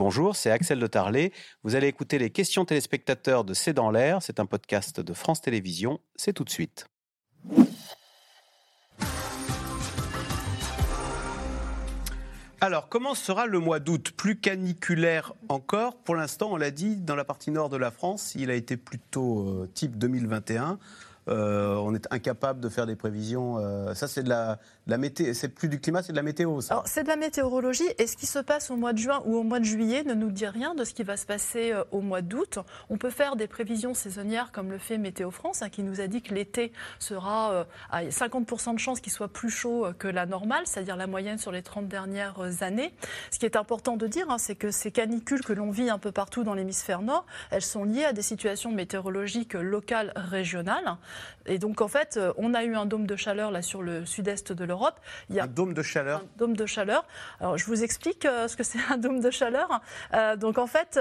Bonjour, c'est Axel de Tarlet. Vous allez écouter les questions téléspectateurs de C'est dans l'air. C'est un podcast de France Télévisions. C'est tout de suite. Alors, comment sera le mois d'août? Plus caniculaire encore? Pour l'instant, on l'a dit, dans la partie nord de la France, il a été plutôt euh, type 2021. Euh, on est incapable de faire des prévisions. Euh, ça, c'est de la, météo. C'est plus du climat, c'est de la météo. Ça. c'est de la météorologie. Et ce qui se passe au mois de juin ou au mois de juillet ne nous dit rien de ce qui va se passer euh, au mois d'août. On peut faire des prévisions saisonnières comme le fait Météo France, hein, qui nous a dit que l'été sera à 50% de chances qu'il soit plus chaud que la normale, c'est-à-dire la moyenne sur les 30 dernières années. Ce qui est important de dire, hein, c'est que ces canicules que l'on vit un peu partout dans l'hémisphère nord, elles sont liées à des situations météorologiques locales, régionales. Et donc, en fait, euh, on a eu un dôme de chaleur là sur le sud-est de l'Europe. Il y a un dôme de chaleur Un dôme de chaleur. Alors, je vous explique euh, ce que c'est un dôme de chaleur. Euh, donc, en fait,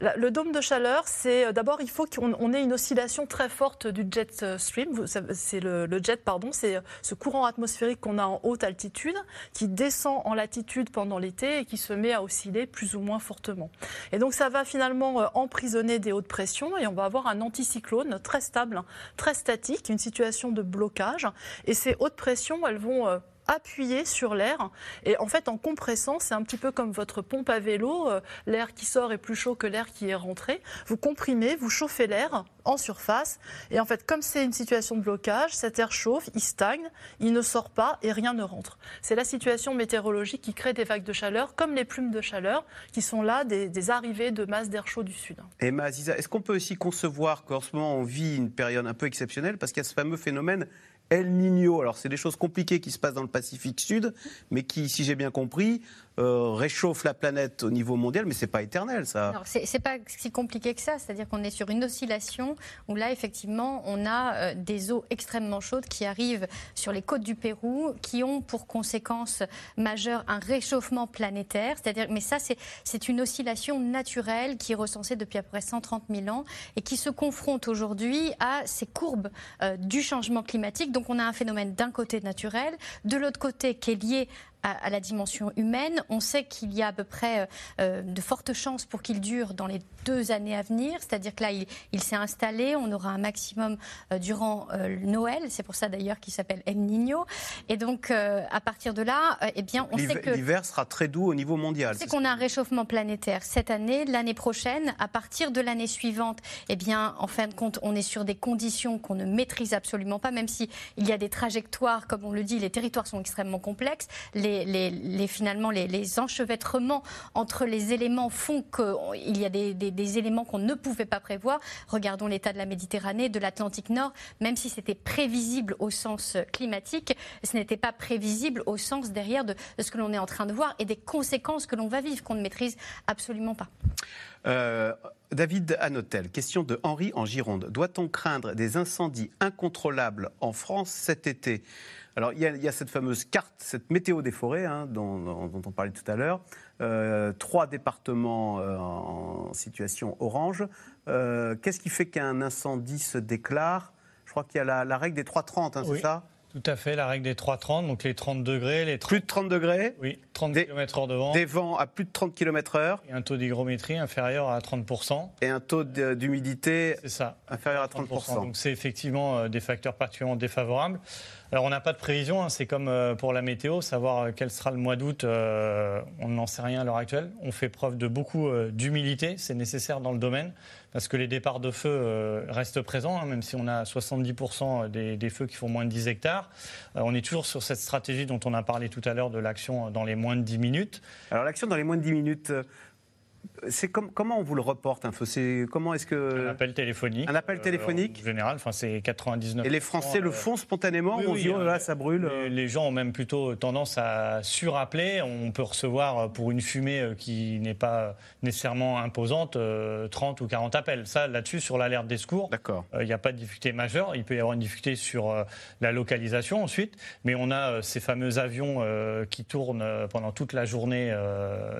le dôme de chaleur, c'est d'abord, il faut qu'on ait une oscillation très forte du jet stream. C'est le, le, jet, pardon, c'est ce courant atmosphérique qu'on a en haute altitude qui descend en latitude pendant l'été et qui se met à osciller plus ou moins fortement. Et donc, ça va finalement emprisonner des hautes pressions et on va avoir un anticyclone très stable, très statique, une situation de blocage. Et ces hautes pressions, elles vont appuyer sur l'air. Et en fait, en compressant, c'est un petit peu comme votre pompe à vélo. Euh, l'air qui sort est plus chaud que l'air qui est rentré. Vous comprimez, vous chauffez l'air en surface. Et en fait, comme c'est une situation de blocage, cet air chauffe, il stagne, il ne sort pas et rien ne rentre. C'est la situation météorologique qui crée des vagues de chaleur, comme les plumes de chaleur, qui sont là des, arrivées de masse d'air chaud du sud. Et Aziza, est-ce qu'on peut aussi concevoir qu'en ce moment on vit une période un peu exceptionnelle? Parce qu'il y a ce fameux phénomène El Niño. Alors, c'est des choses compliquées qui se passent dans le Pacifique Sud, mais qui, si j'ai bien compris, euh, réchauffe la planète au niveau mondial, mais c'est pas éternel, ça. C'est pas si compliqué que ça. C'est-à-dire qu'on est sur une oscillation où là, effectivement, on a euh, des eaux extrêmement chaudes qui arrivent sur les côtes du Pérou, qui ont pour conséquence majeure un réchauffement planétaire. C'est-à-dire, mais ça, c'est une oscillation naturelle qui est recensée depuis à peu près 130 000 ans et qui se confronte aujourd'hui à ces courbes euh, du changement climatique. Donc, on a un phénomène d'un côté naturel, de l'autre côté qui est lié à, la dimension humaine. On sait qu'il y a à peu près euh, de fortes chances pour qu'il dure dans les deux années à venir. C'est-à-dire que là, il, s'est installé. On aura un maximum euh, durant euh, Noël. C'est pour ça d'ailleurs qu'il s'appelle El Niño. Et donc, à partir de là, eh bien, on sait que l'hiver sera très doux au niveau mondial. C'est qu'on a un réchauffement planétaire cette année, l'année prochaine. À partir de l'année suivante, eh bien, en fin de compte, on est sur des conditions qu'on ne maîtrise absolument pas, même si il y a des trajectoires, comme on le dit, les territoires sont extrêmement complexes. Les les, finalement les, enchevêtrements entre les éléments font qu'il y a des, éléments qu'on ne pouvait pas prévoir. Regardons l'état de la Méditerranée, de l'Atlantique Nord, même si c'était prévisible au sens climatique, ce n'était pas prévisible au sens derrière de, ce que l'on est en train de voir et des conséquences que l'on va vivre, qu'on ne maîtrise absolument pas. Euh, David Anotel, question de Henri en Gironde. Doit-on craindre des incendies incontrôlables en France cet été? Alors, il y, a, cette fameuse carte, cette météo des forêts, hein, dont, on parlait tout à l'heure. Euh, trois départements euh, en situation orange. Euh, qu'est-ce qui fait qu'un incendie se déclare? Je crois qu'il y a la, règle des 3,30, hein, c'est ça? tout à fait, la règle des 3,30, donc les 30 degrés. Les Plus de 30 degrés? Oui, 30 km heure de vent. Des vents à plus de 30 km heure. Et un taux d'hygrométrie inférieur à 30%. Et un taux d'humidité inférieur à 30%. 30%. Donc c'est effectivement des facteurs particulièrement défavorables. Alors on n'a pas de prévision, hein. c'est comme euh, pour la météo, savoir euh, quel sera le mois d'août, euh, on n'en sait rien à l'heure actuelle. On fait preuve de beaucoup d'humilité, c'est nécessaire dans le domaine, parce que les départs de feu restent présents, hein, même si on a 70% des, des, feux qui font moins de 10 hectares. on est toujours sur cette stratégie dont on a parlé tout à l'heure de l'action dans les moins de 10 minutes. Alors l'action dans les moins de 10 minutes, c'est comment on vous le reporte un feu comment est-ce que un appel téléphonique. Un appel téléphonique. en général enfin c'est 99 et les Français le font spontanément on dit oh là ça brûle. les, gens ont même plutôt tendance à surappeler. On peut recevoir pour une fumée euh, qui n'est pas nécessairement imposante 30 euh, ou 40 appels. Ça là-dessus sur l'alerte des secours d'accord. il n'y a pas de difficulté majeure. Il peut y avoir une difficulté sur euh, la localisation ensuite. Mais on a ces fameux avions qui tournent pendant toute la journée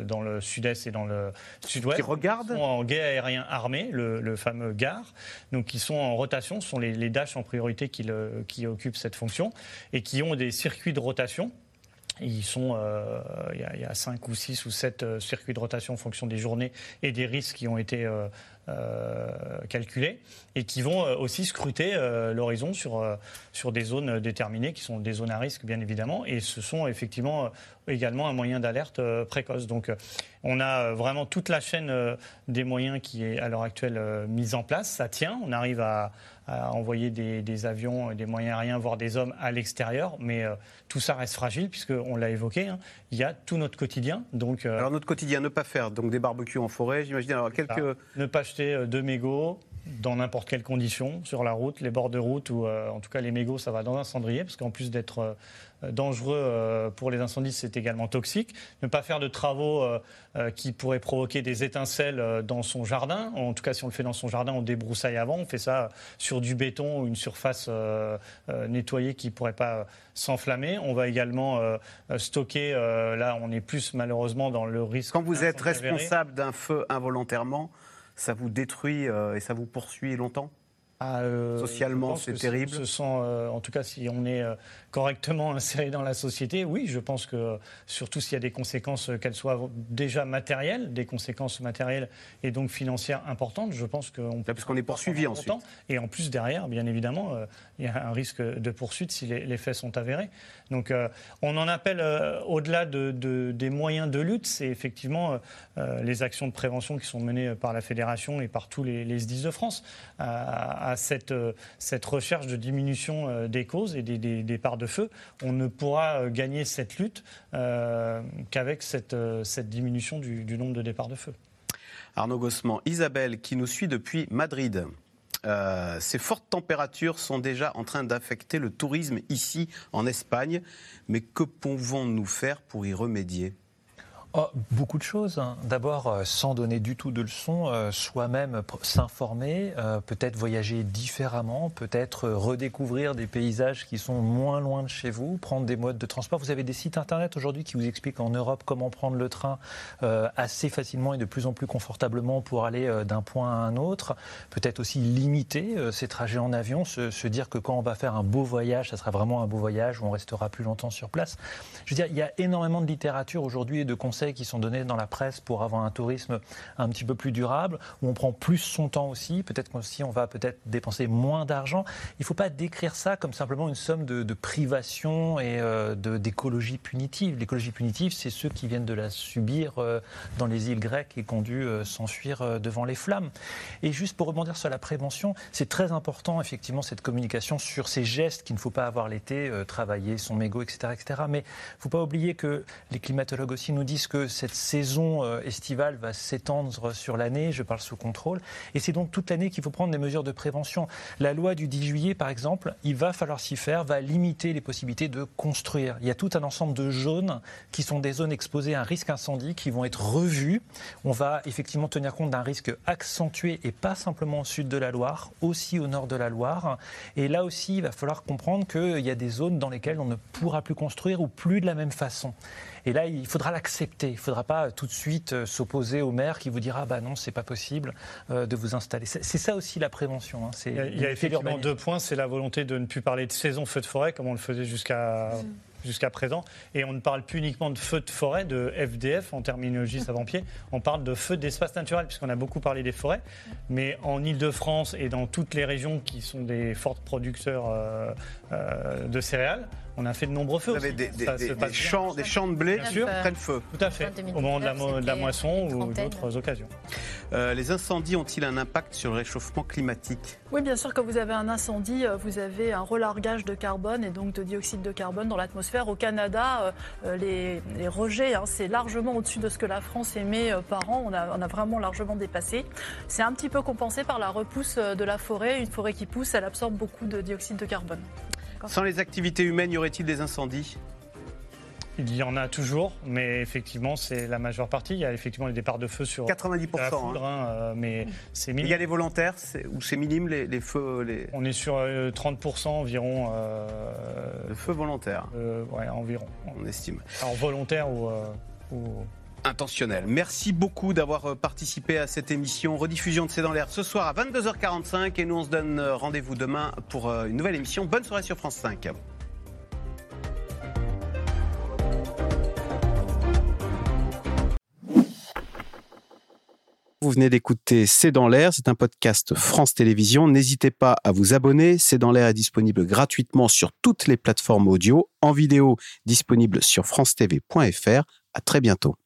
dans le sud-est et dans le sud-ouest. Qui regardent En guet aérien armé, le, fameux GAR. Donc, qui sont en rotation. Ce sont les, les Dash en priorité qui, le, qui occupent cette fonction et qui ont des circuits de rotation Ils sont, euh, il, y a, il y a cinq ou six ou sept euh, circuits de rotation en fonction des journées et des risques qui ont été euh, calculés et qui vont euh, aussi scruter euh, l'horizon sur, euh, sur des zones déterminées qui sont des zones à risque bien évidemment et ce sont effectivement euh, également un moyen d'alerte euh, précoce. Donc euh, on a euh, vraiment toute la chaîne euh, des moyens qui est à l'heure actuelle euh, mise en place. Ça tient, on arrive à, à envoyer des, des avions, des moyens aériens, voire des hommes à l'extérieur, mais euh, tout ça reste fragile puisqu'on l'a évoqué, hein, il y a tout notre quotidien. Donc euh, Alors notre quotidien, ne pas faire donc des barbecues en forêt, j'imagine. Alors quelques... ne pas acheter euh, de mégots dans n'importe quelle condition sur la route, les bords de route ou euh, en tout cas les mégots, ça va dans un cendrier parce qu'en plus d'être euh, dangereux euh, pour les incendies, c'est également toxique. Ne pas faire de travaux qui pourraient provoquer des étincelles dans son jardin. En tout cas, si on le fait dans son jardin, on débroussaille avant. On fait ça sur du béton ou une surface nettoyée qui pourrait pas s'enflammer. On va également stocker. là, on est plus malheureusement dans le risque. Quand vous êtes responsable d'un feu involontairement, ça vous détruit euh, et ça vous poursuit longtemps? Ah, euh, Socialement, c'est terrible. Ce sont, euh, en tout cas, si on est euh, correctement inséré dans la société, oui, je pense que surtout s'il y a des conséquences, qu'elles soient déjà matérielles, des conséquences matérielles et donc financières importantes, je pense qu'on peut. Parce qu'on est poursuivi pendant ensuite. Et en plus derrière, bien évidemment, il y a un risque de poursuite si les, les faits sont avérés. Donc, on en appelle au-delà de, de- des moyens de lutte, c'est effectivement les actions de prévention qui sont menées par la fédération et par tous les, les SDIS de France à, à cette, euh, cette recherche de diminution euh, des causes et des, des- parts de feu. On ne pourra euh, gagner cette lutte qu'avec cette, cette diminution du, du nombre de départs de feu. Arnaud Gossement, Isabelle, qui nous suit depuis Madrid. Ces fortes températures sont déjà en train d'affecter le tourisme ici en Espagne, mais que pouvons-nous faire pour y remédier? Oh, beaucoup de choses. hein. D'abord, euh, sans donner du tout de leçons, euh, soi-même s'informer, euh, peut-être voyager différemment, peut-être redécouvrir des paysages qui sont moins loin de chez vous, prendre des modes de transport. Vous avez des sites internet aujourd'hui qui vous expliquent en Europe comment prendre le train assez facilement et de plus en plus confortablement pour aller d'un point à un autre. Peut-être aussi limiter ces trajets en avion, se, dire que quand on va faire un beau voyage, ça sera vraiment un beau voyage où on restera plus longtemps sur place. Je veux dire, il y a énormément de littérature aujourd'hui et de qui sont donnés dans la presse pour avoir un tourisme un petit peu plus durable, où on prend plus son temps aussi. Peut-être qu'aussi on va peut-être dépenser moins d'argent. Il ne faut pas décrire ça comme simplement une somme de, de privation et euh, d'écologie punitive. L'écologie punitive, c'est ceux qui viennent de la subir euh, dans les îles grecques et qui ont dû euh, s'enfuir devant les flammes. Et juste pour rebondir sur la prévention, c'est très important effectivement cette communication sur ces gestes qu'il ne faut pas avoir l'été, travailler son mégot, etc., etc. Mais il ne faut pas oublier que les climatologues aussi nous disent que cette saison euh, estivale va s'étendre sur l'année, je parle sous contrôle, et c'est donc toute l'année qu'il faut prendre des mesures de prévention. La loi du 10 juillet, par exemple, il va falloir s'y faire, va limiter les possibilités de construire. Il y a tout un ensemble de zones qui sont des zones exposées à un risque incendie qui vont être revues. On va effectivement tenir compte d'un risque accentué et pas simplement au sud de la Loire, aussi au nord de la Loire. Et là aussi, il va falloir comprendre qu'il y a des zones dans lesquelles on ne pourra plus construire ou plus de la même façon. Et là, il faudra l'accepter. Il ne faudra pas tout de suite euh, s'opposer au maire qui vous dira bah non, c'est pas possible euh, de vous installer. C'est ça aussi la prévention. hein. C'est Il y a, il y a limiter effectivement deux points. C'est la volonté de ne plus parler de saison feu de forêt, comme on le faisait jusqu'à jusqu'à présent. Et on ne parle plus uniquement de feu de forêt, de FDF en terminologie savant-pied. On parle de feu d'espace naturel, puisqu'on a beaucoup parlé des forêts. Mais en Ile-de-France et dans toutes les régions qui sont des forts producteurs euh, euh, de céréales, on a fait de nombreux feux. Vous avez aussi. des, champs, des champs de blé Bien qui sûr. prennent feu. Tout à fait, En 2019, au moment de la, mo- de la c'était moisson ou d'autres occasions. Euh, les incendies ont-ils un impact sur le réchauffement climatique? Oui, bien sûr, quand vous avez un incendie, euh, vous avez un relargage de carbone et donc de dioxyde de carbone dans l'atmosphère. Au Canada, euh, les, les rejets, hein, c'est largement au-dessus de ce que la France émet par an. On a, on a vraiment largement dépassé. C'est un petit peu compensé par la repousse de la forêt. Une forêt qui pousse, elle absorbe beaucoup de dioxyde de carbone. Sans les activités humaines, y aurait-il des incendies? Il y en a toujours, mais effectivement, c'est la majeure partie. Il y a effectivement les départs de feu sur 90%. la hein. foudre, hein, euh, mais c'est Il minime. y a les volontaires, ou c'est minime les, les feux, les, On est sur euh, 30% environ. euh, le feu volontaire, euh, ouais, environ. on estime. Alors volontaire ou, euh, ou- intentionnel. Merci beaucoup d'avoir euh, participé à cette émission. Rediffusion de C'est dans l'air ce soir à 22h45 et nous on se donne euh, rendez-vous demain pour euh, une nouvelle émission. Bonne soirée sur France 5. Vous venez d'écouter C'est dans l'air, c'est un podcast France Télévisions. N'hésitez pas à vous abonner. C'est dans l'air est disponible gratuitement sur toutes les plateformes audio, en vidéo disponible sur francetv.fr. À très bientôt.